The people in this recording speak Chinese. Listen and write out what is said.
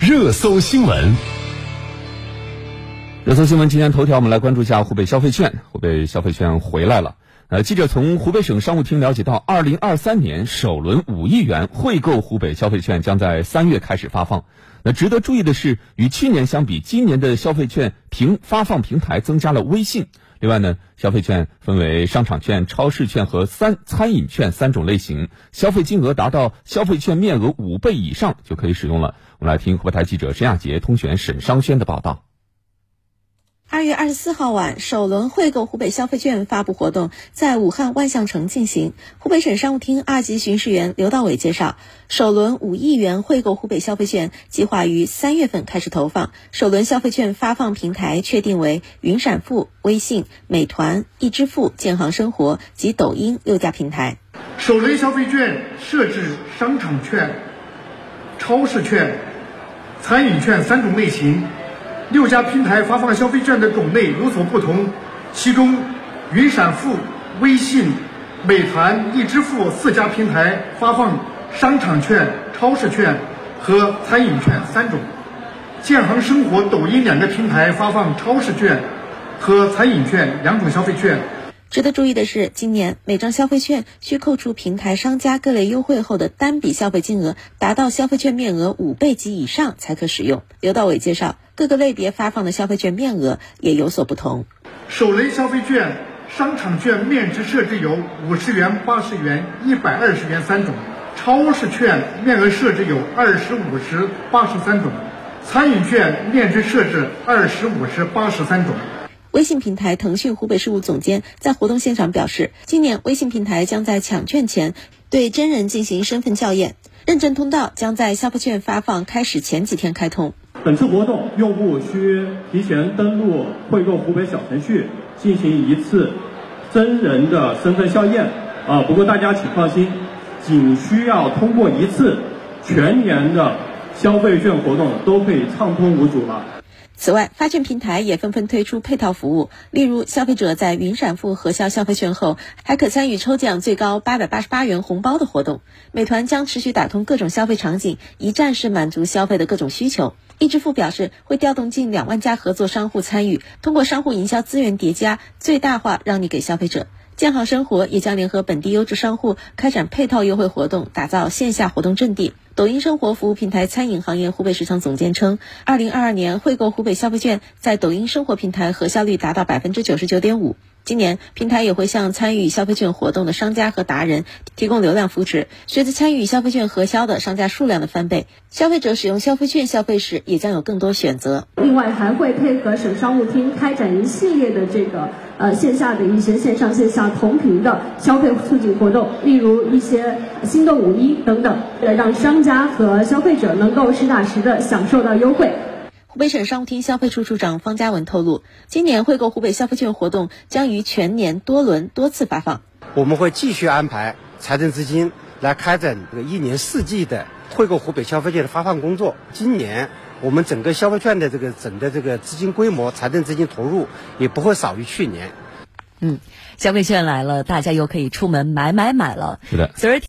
热搜新闻，热搜新闻，今天头条我们来关注一下湖北消费券。湖北消费券回来了。呃，记者从湖北省商务厅了解到，二零二三年首轮五亿元惠购湖北消费券将在三月开始发放。那值得注意的是，与去年相比，今年的消费券平发放平台增加了微信。另外呢，消费券分为商场券、超市券和三餐饮券三种类型，消费金额达到消费券面额五倍以上就可以使用了。我们来听湖北台记者沈亚杰、通讯员沈商轩的报道。二月二十四号晚，首轮惠购湖北消费券发布活动在武汉万象城进行。湖北省商务厅二级巡视员刘道伟介绍，首轮五亿元惠购湖北消费券计划于三月份开始投放。首轮消费券发放平台确定为云闪付、微信、美团、易支付、建行生活及抖音六家平台。首轮消费券设置商场券、超市券、餐饮券三种类型。六家平台发放消费券的种类有所不同，其中云闪付、微信、美团、易支付四家平台发放商场券、超市券和餐饮券三种，建行生活、抖音两个平台发放超市券和餐饮券两种消费券。值得注意的是，今年每张消费券需扣除平台商家各类优惠后的单笔消费金额达到消费券面额五倍及以上才可使用。刘道伟介绍，各个类别发放的消费券面额也有所不同。首类消费券商场券面值设置有五十元、八十元、一百二十元三种；超市券面额设置有二十五十、八十三种；餐饮券面值设置二十五十、八十三种。微信平台腾讯湖北事务总监在活动现场表示，今年微信平台将在抢券前对真人进行身份校验，认证通道将在消费券发放开始前几天开通。本次活动，用户需提前登录惠购湖北小程序进行一次真人的身份校验。啊，不过大家请放心，仅需要通过一次，全年的消费券活动都可以畅通无阻了。此外，发券平台也纷纷推出配套服务，例如消费者在云闪付核销消费券后，还可参与抽奖最高八百八十八元红包的活动。美团将持续打通各种消费场景，一站式满足消费的各种需求。易支付表示会调动近两万家合作商户参与，通过商户营销资源叠加，最大化让利给消费者。建行生活也将联合本地优质商户开展配套优惠活动，打造线下活动阵地。抖音生活服务平台餐饮行业湖北市场总监称，二零二二年惠购湖北消费券在抖音生活平台核销率达到百分之九十九点五。今年平台也会向参与消费券活动的商家和达人提供流量扶持。随着参与消费券核销的商家数量的翻倍，消费者使用消费券消费时也将有更多选择。另外，还会配合省商务厅开展一系列的这个呃线下的一些线上线下同频的消费促进活动，例如一些心动五一等等，来让商家和消费者能够实打实的享受到优惠。湖北省商务厅消费处处长方嘉文透露，今年惠购湖北消费券活动将于全年多轮多次发放。我们会继续安排财政资金来开展这个一年四季的惠购湖北消费券的发放工作。今年我们整个消费券的这个整的这个资金规模、财政资金投入也不会少于去年。嗯，消费券来了，大家又可以出门买买买了。是的。